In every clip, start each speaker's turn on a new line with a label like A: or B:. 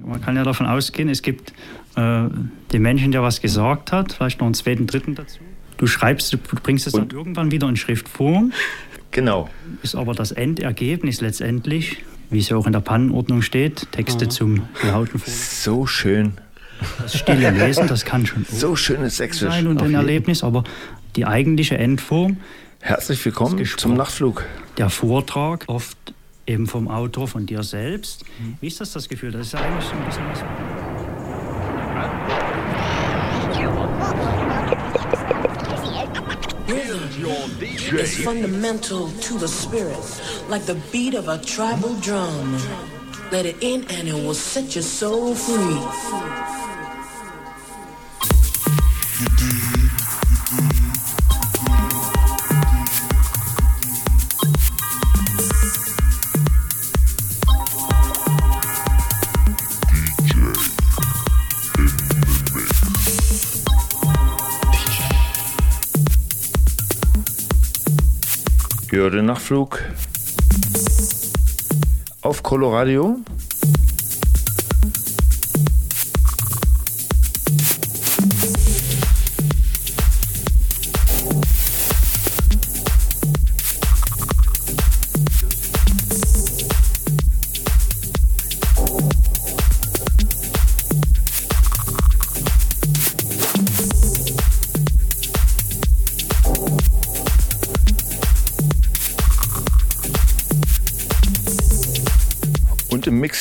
A: Man kann ja davon ausgehen, es gibt äh, den Menschen, der was gesagt hat, vielleicht noch einen zweiten, dritten dazu. Du schreibst, du bringst es dann irgendwann wieder in Schriftform.
B: Genau.
A: Ist aber das Endergebnis letztendlich, wie es ja auch in der Pannenordnung steht, Texte zum lauten
B: So schön.
A: Das stille Lesen, das kann schon
B: so schönes Sächsisch
A: sein und ein Erlebnis, aber die eigentliche Endform.
B: Herzlich willkommen zum Nachtflug.
A: Der Vortrag, oft eben vom Autor, von dir selbst. Wie ist das das Gefühl? Das ist ja eigentlich so ein bisschen was.
C: It's fundamental to the spirit, like the beat of a tribal drum. Let it in and it will set your soul free.
B: Jörde Nachtflug auf Coloradio.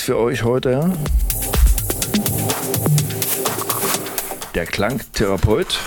B: Für euch heute der Klangtherapeut.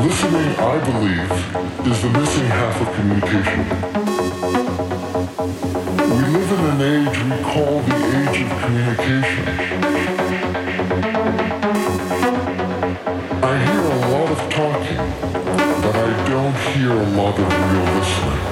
D: Listening, I believe, is the missing half of communication. We live in an age we call the age of communication. I hear a lot of talking, but I don't hear a lot of real listening.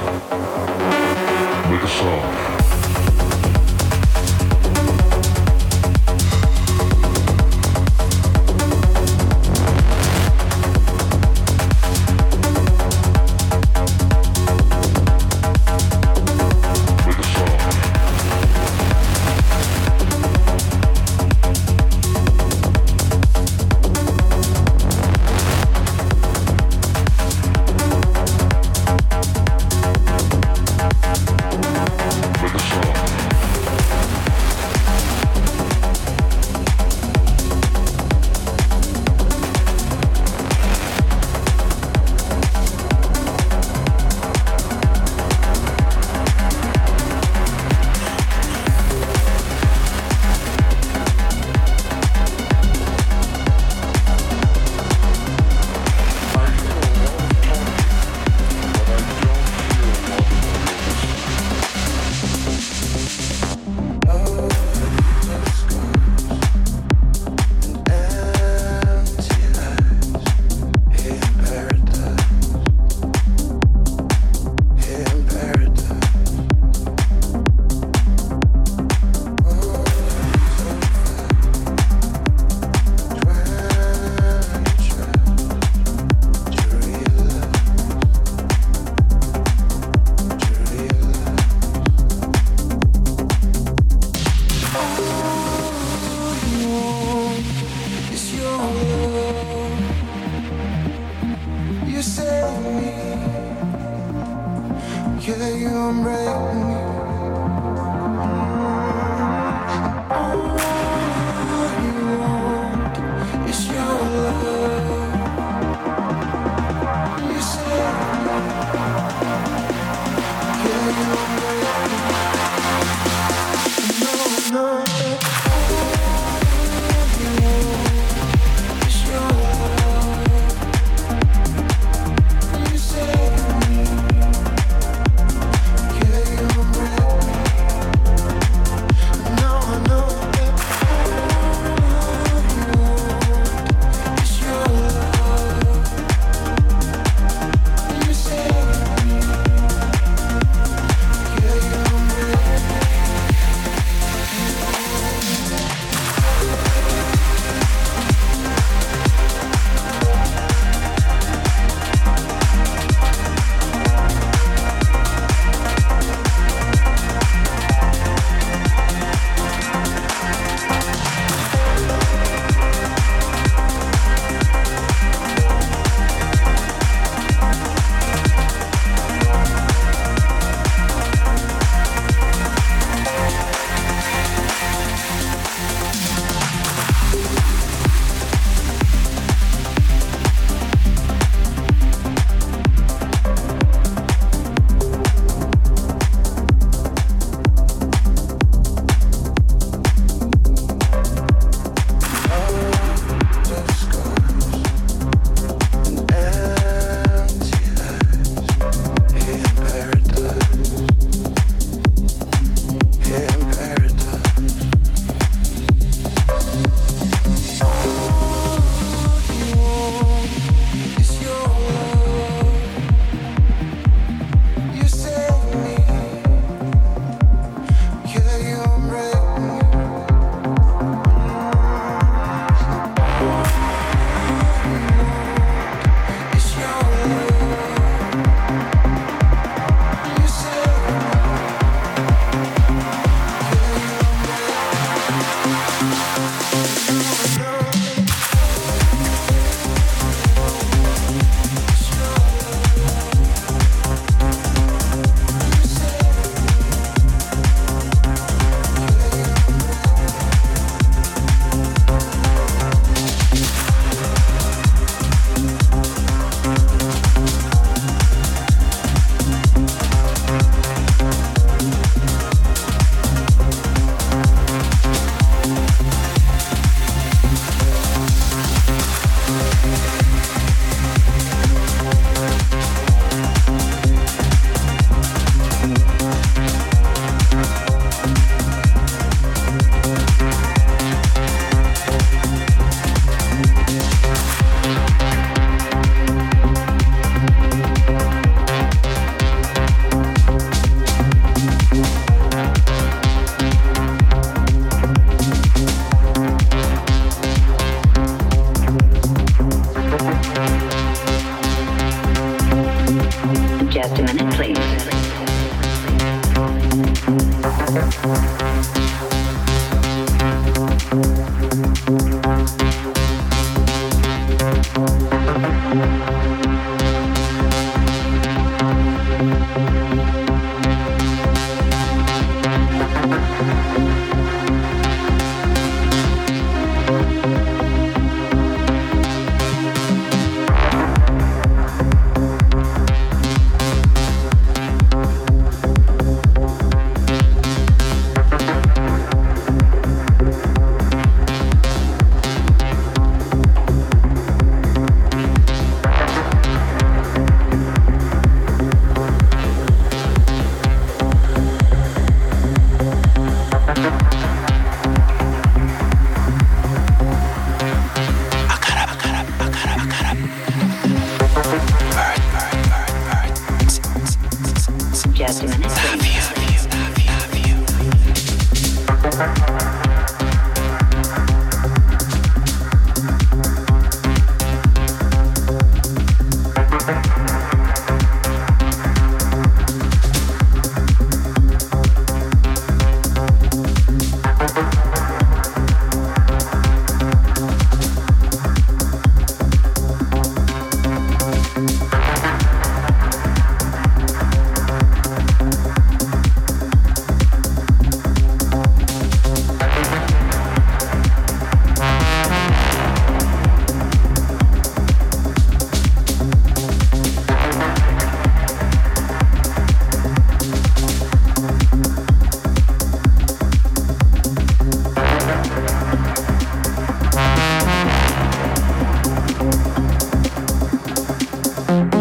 D: Just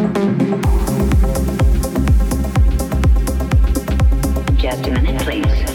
D: a
E: minute, please.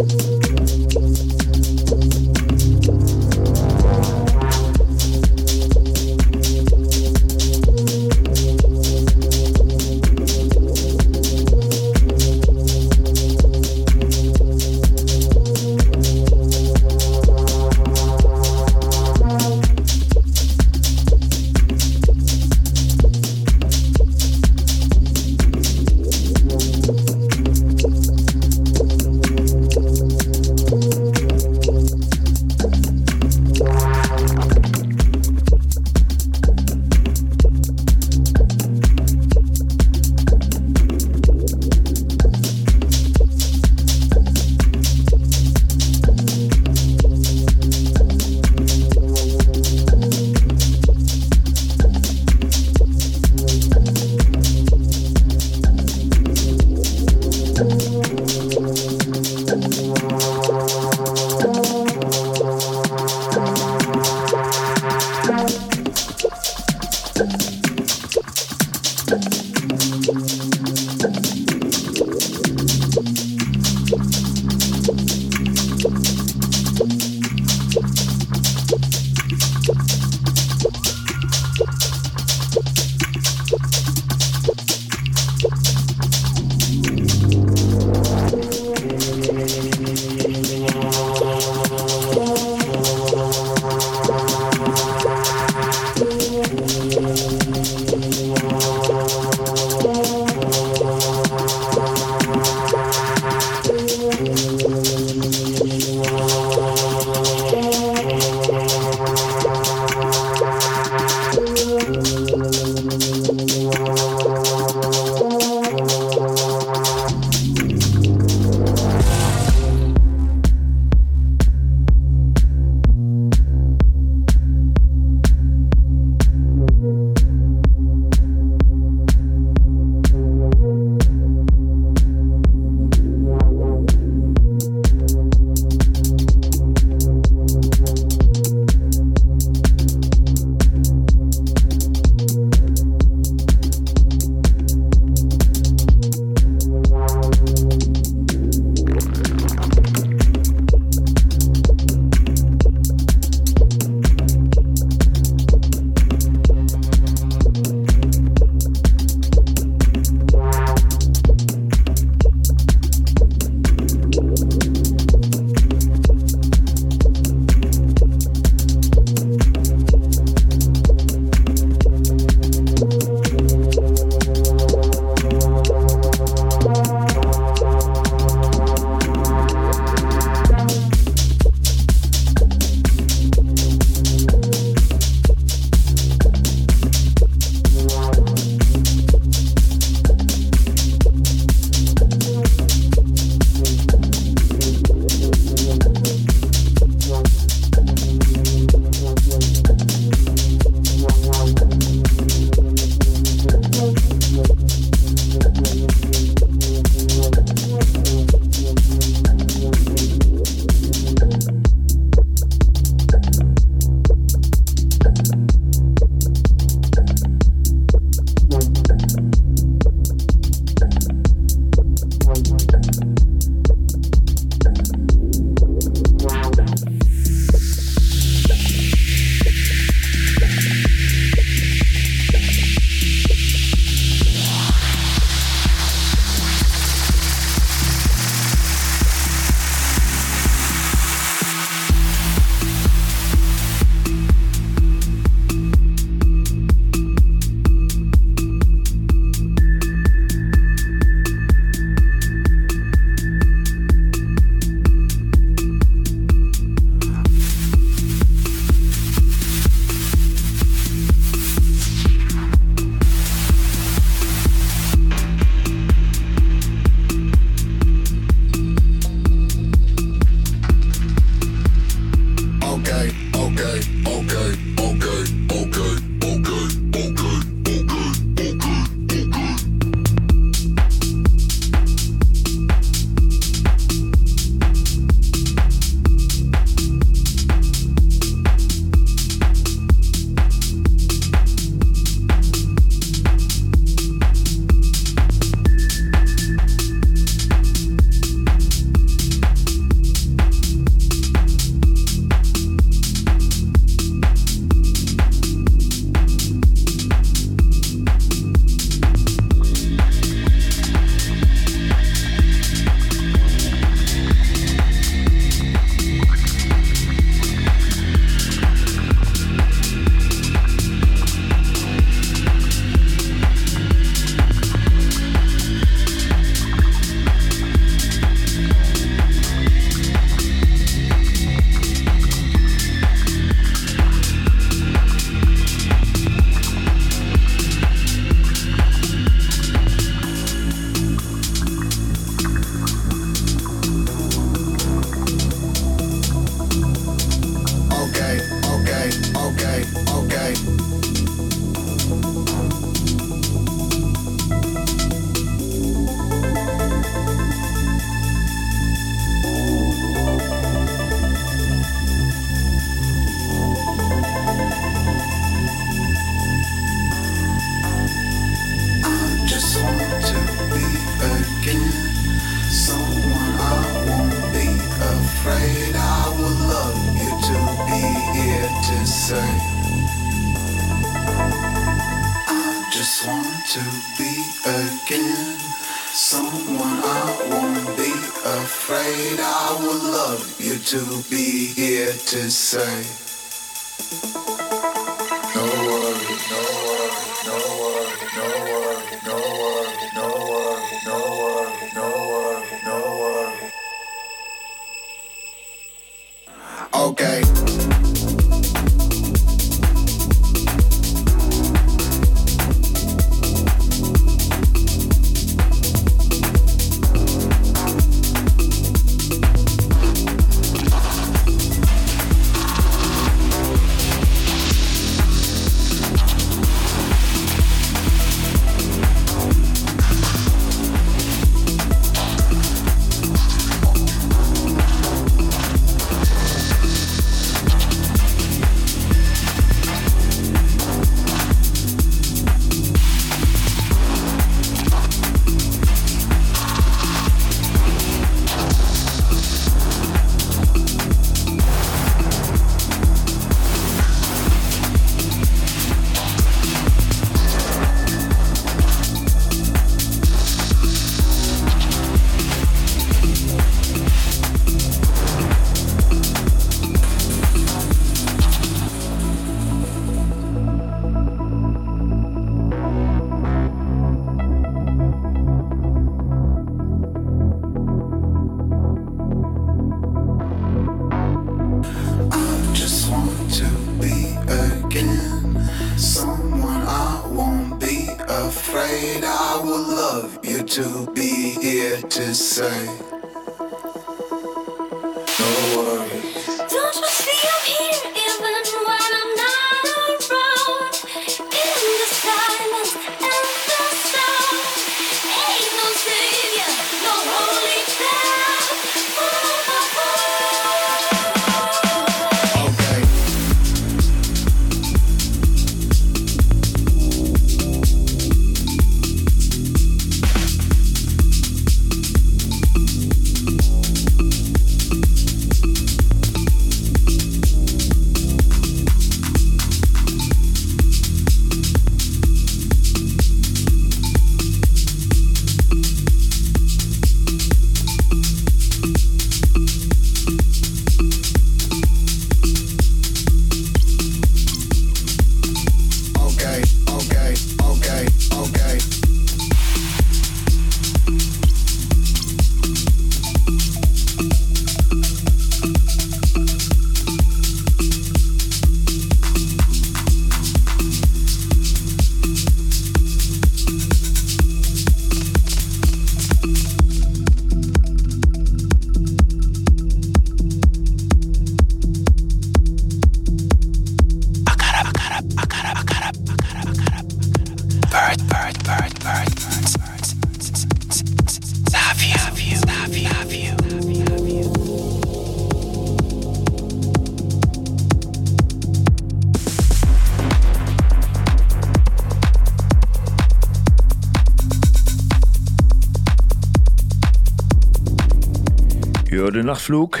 B: Nachtflug.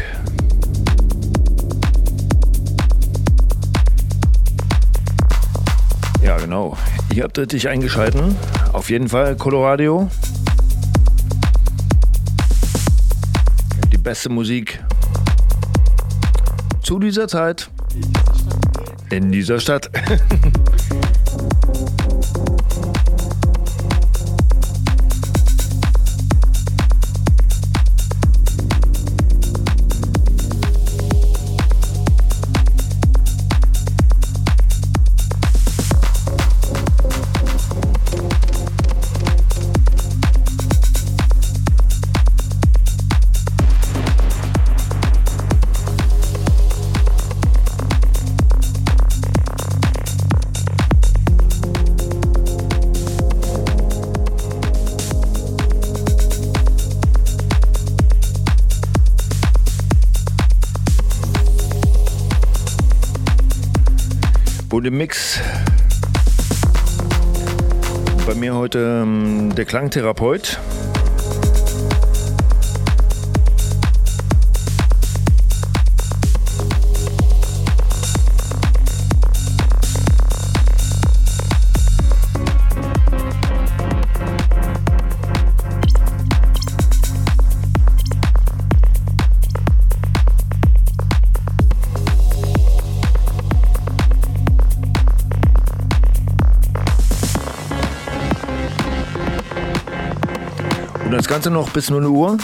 B: Ja, genau. Ihr habt richtig eingeschalten. Auf jeden Fall Colorado. Die beste Musik zu dieser Zeit in dieser Stadt. im Mix. Bei mir heute ähm, der Klangtherapeut. Ganze noch bis 0 Uhr.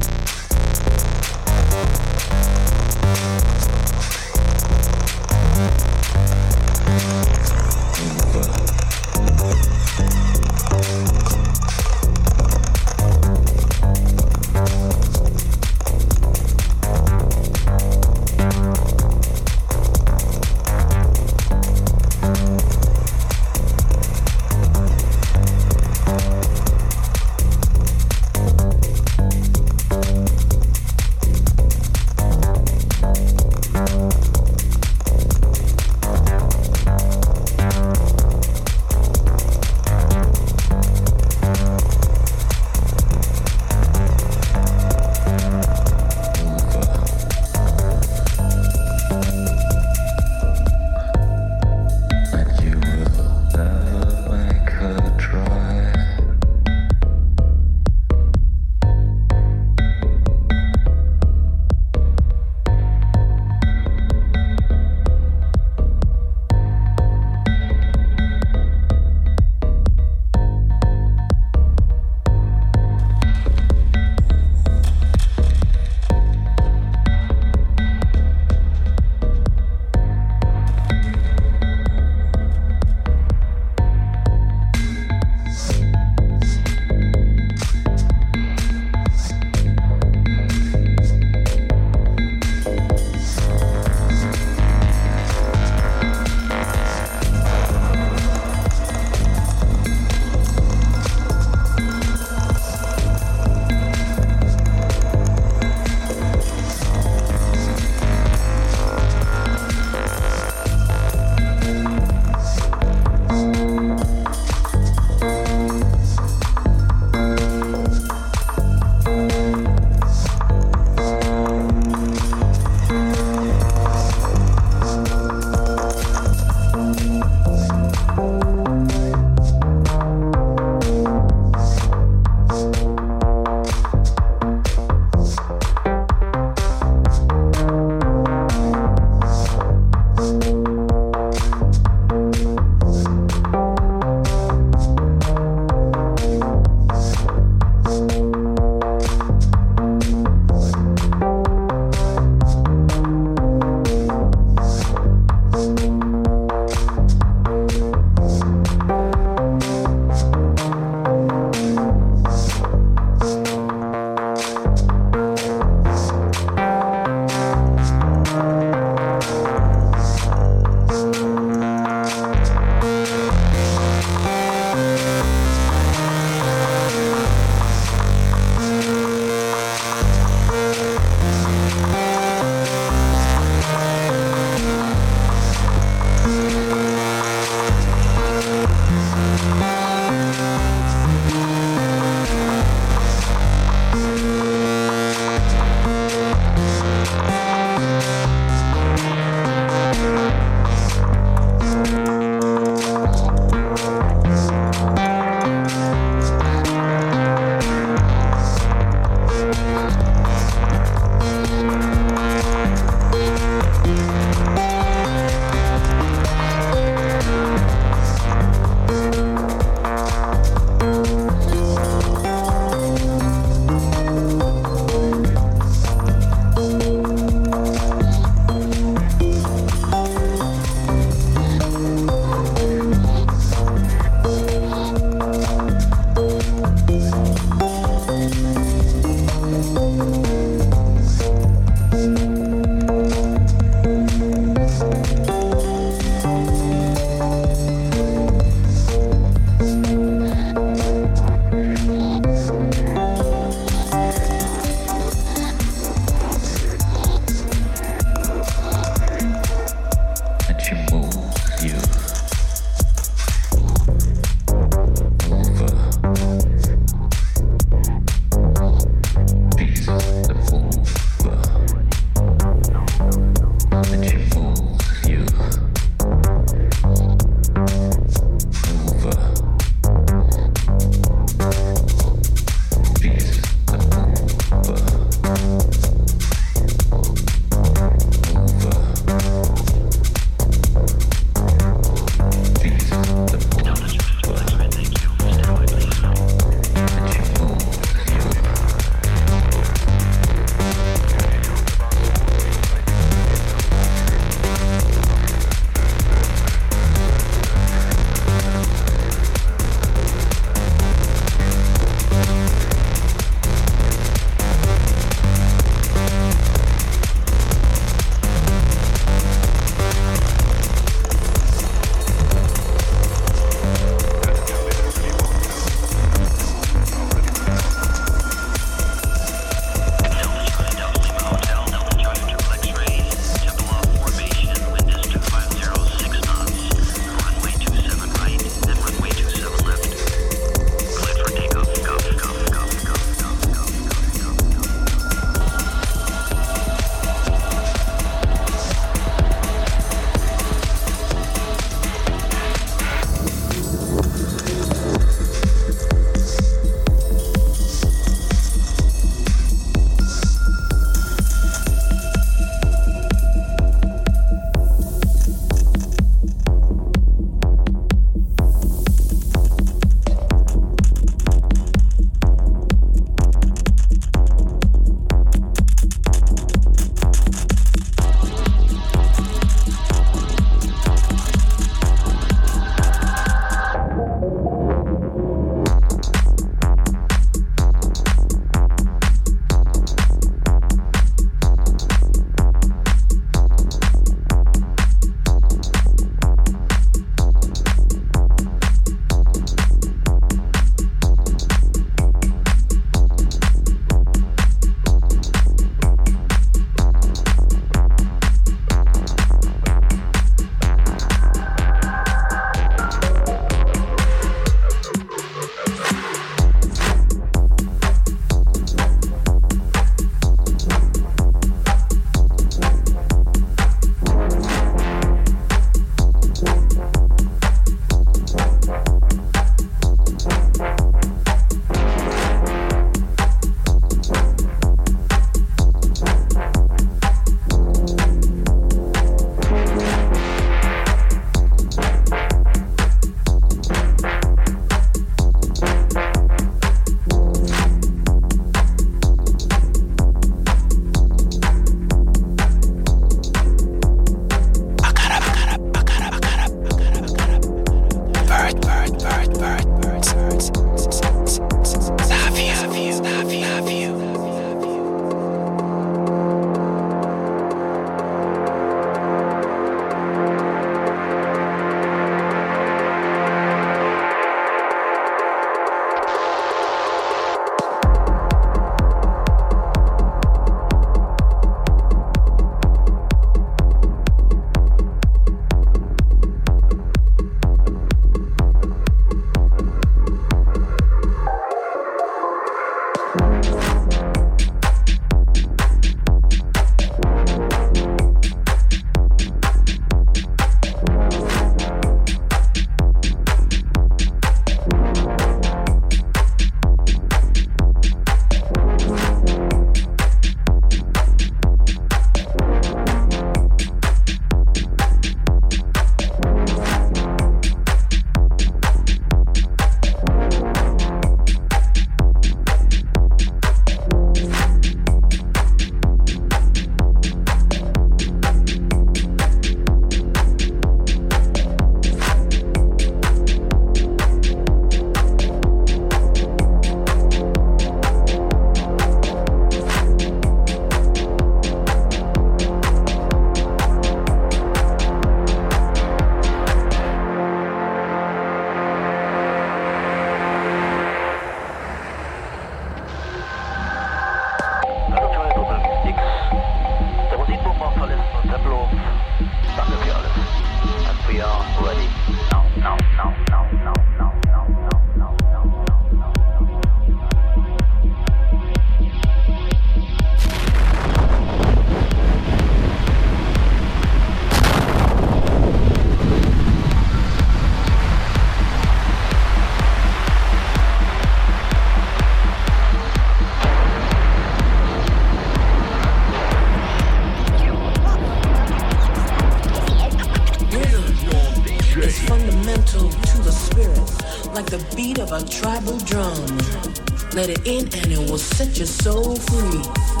F: let it in and it will set your soul free.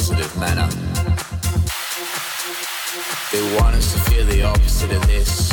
G: positive manner. They want us to feel the opposite of this.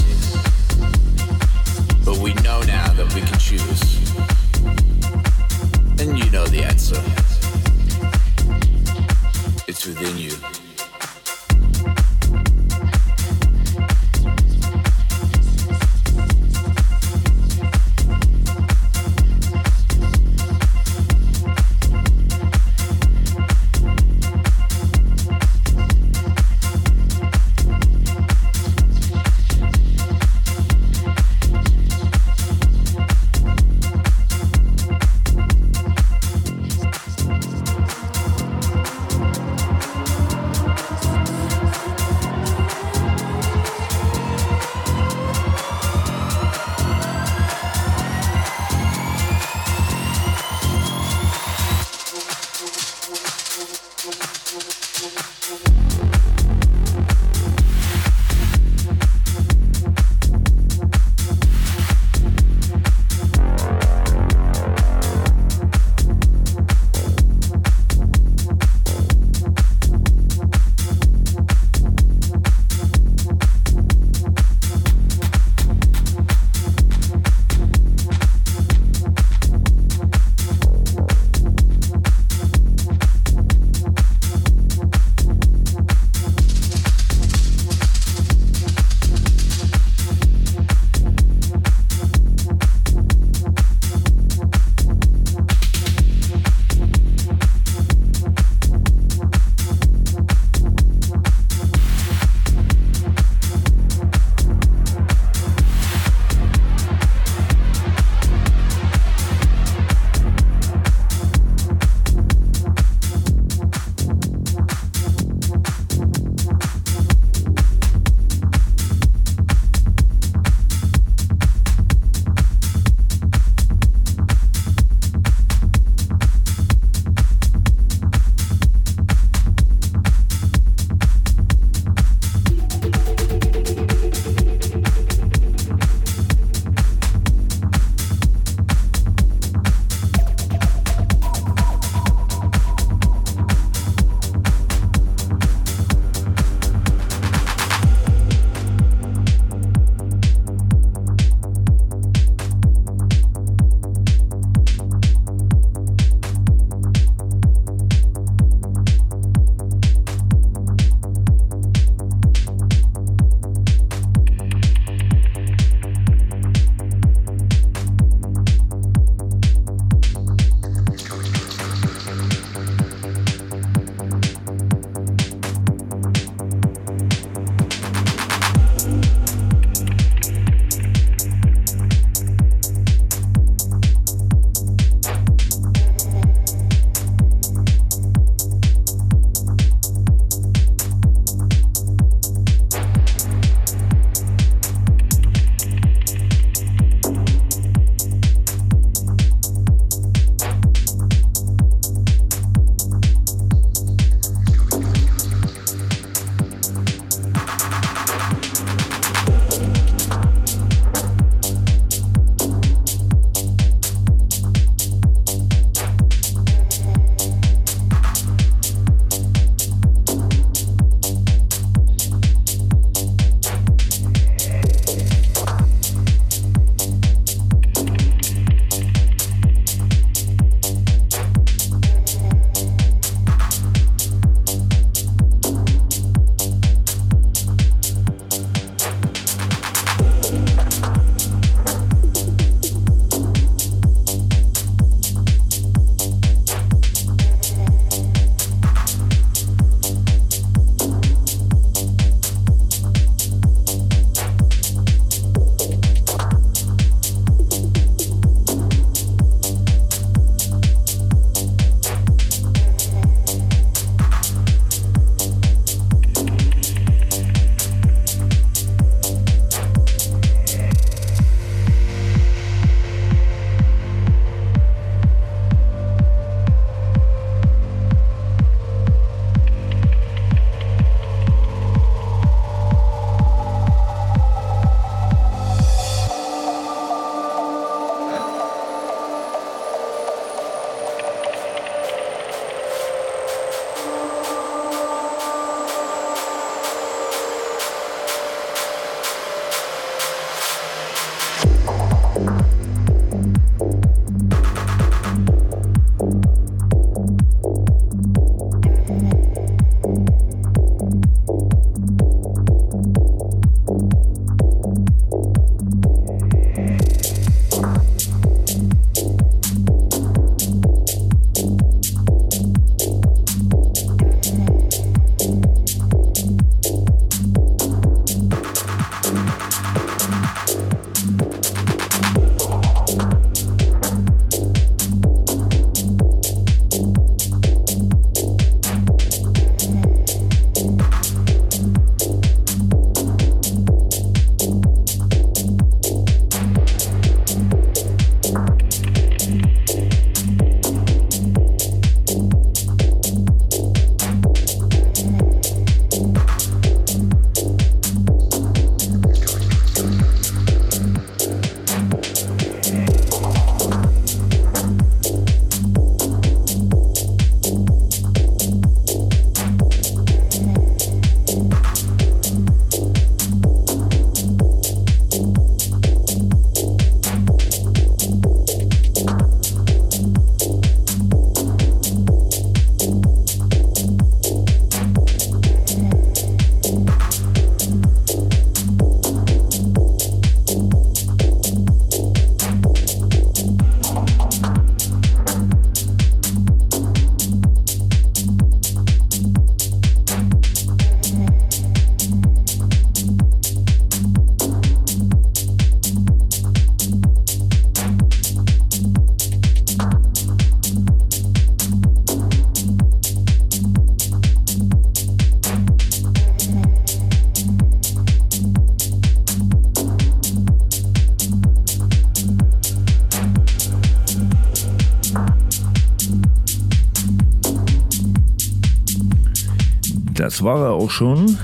B: Das war er auch schon.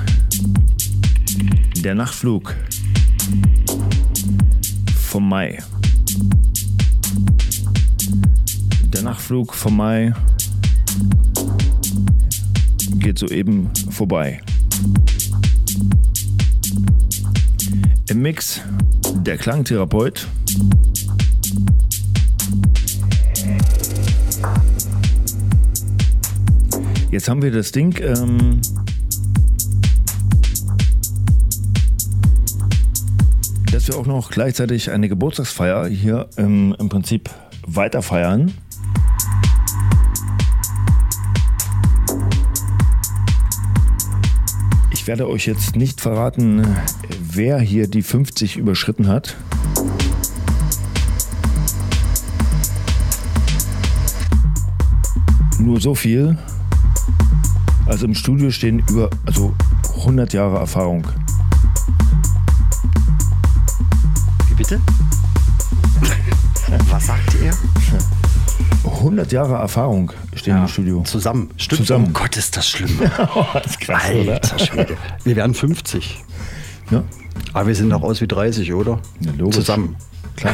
B: Der Nachtflug vom Mai. Der Nachtflug vom Mai geht soeben vorbei. Im Mix der Klangtherapeut. Jetzt haben wir das Ding. Ähm, dass wir auch noch gleichzeitig eine Geburtstagsfeier hier ähm, im Prinzip weiter feiern. Ich werde euch jetzt nicht verraten, wer hier die 50 überschritten hat. Nur so viel. Also im Studio stehen über also 100 Jahre Erfahrung.
H: Wie bitte? Was sagt ihr?
B: 100 Jahre Erfahrung stehen im Studio.
H: Zusammen. Stimmt.
B: Zusammen.
H: Oh Gott, ist das schlimm.
B: das ist krass,
H: Alter Schwede. Wir werden 50.
B: Ja,
H: Aber wir sehen doch aus wie 30, oder?
B: Ja, logisch.
H: Zusammen.
B: klar.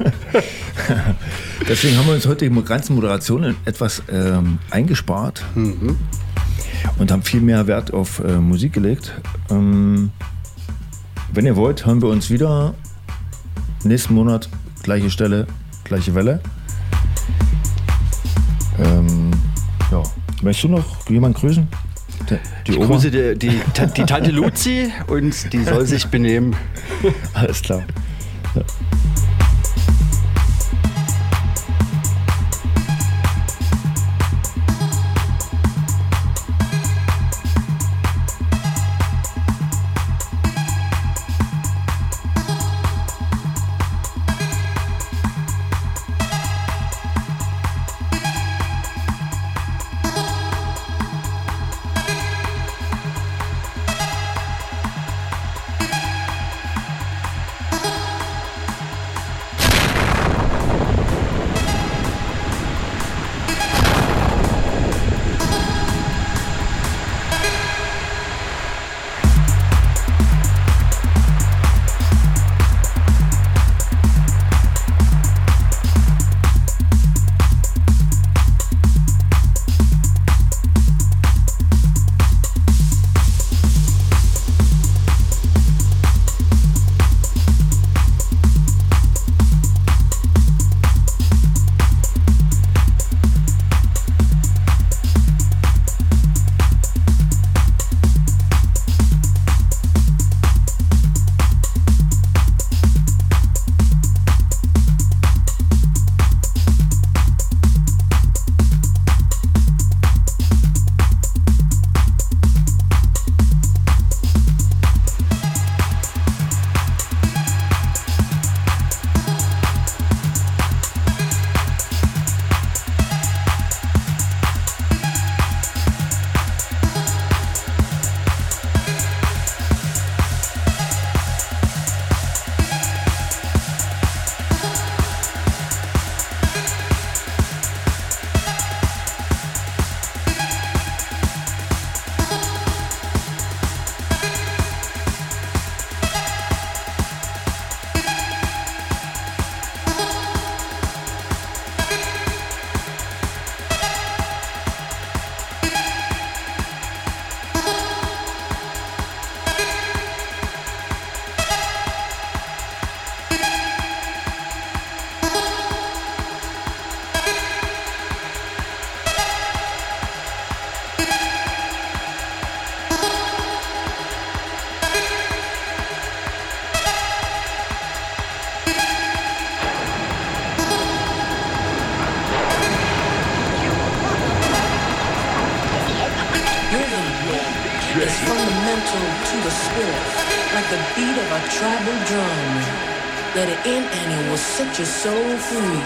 B: Deswegen haben wir uns heute die ganze Moderation etwas ähm, eingespart und haben viel mehr Wert auf äh, Musik gelegt. Ähm, wenn ihr wollt, hören wir uns wieder nächsten Monat, gleiche Stelle, gleiche Welle. Ähm, ja. Möchtest du noch jemanden grüßen? Der- Die
H: Ich grüße die, die, die Tante Luzi und die soll sich benehmen.
B: Alles klar.
C: Rhythm your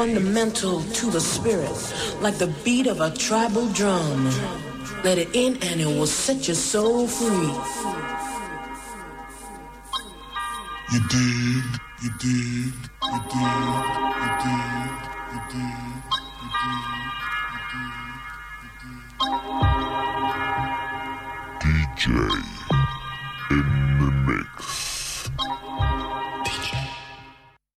C: fundamental to the spirit, like the beat of a tribal drum. Let it in and it will set your soul free.
I: You dig,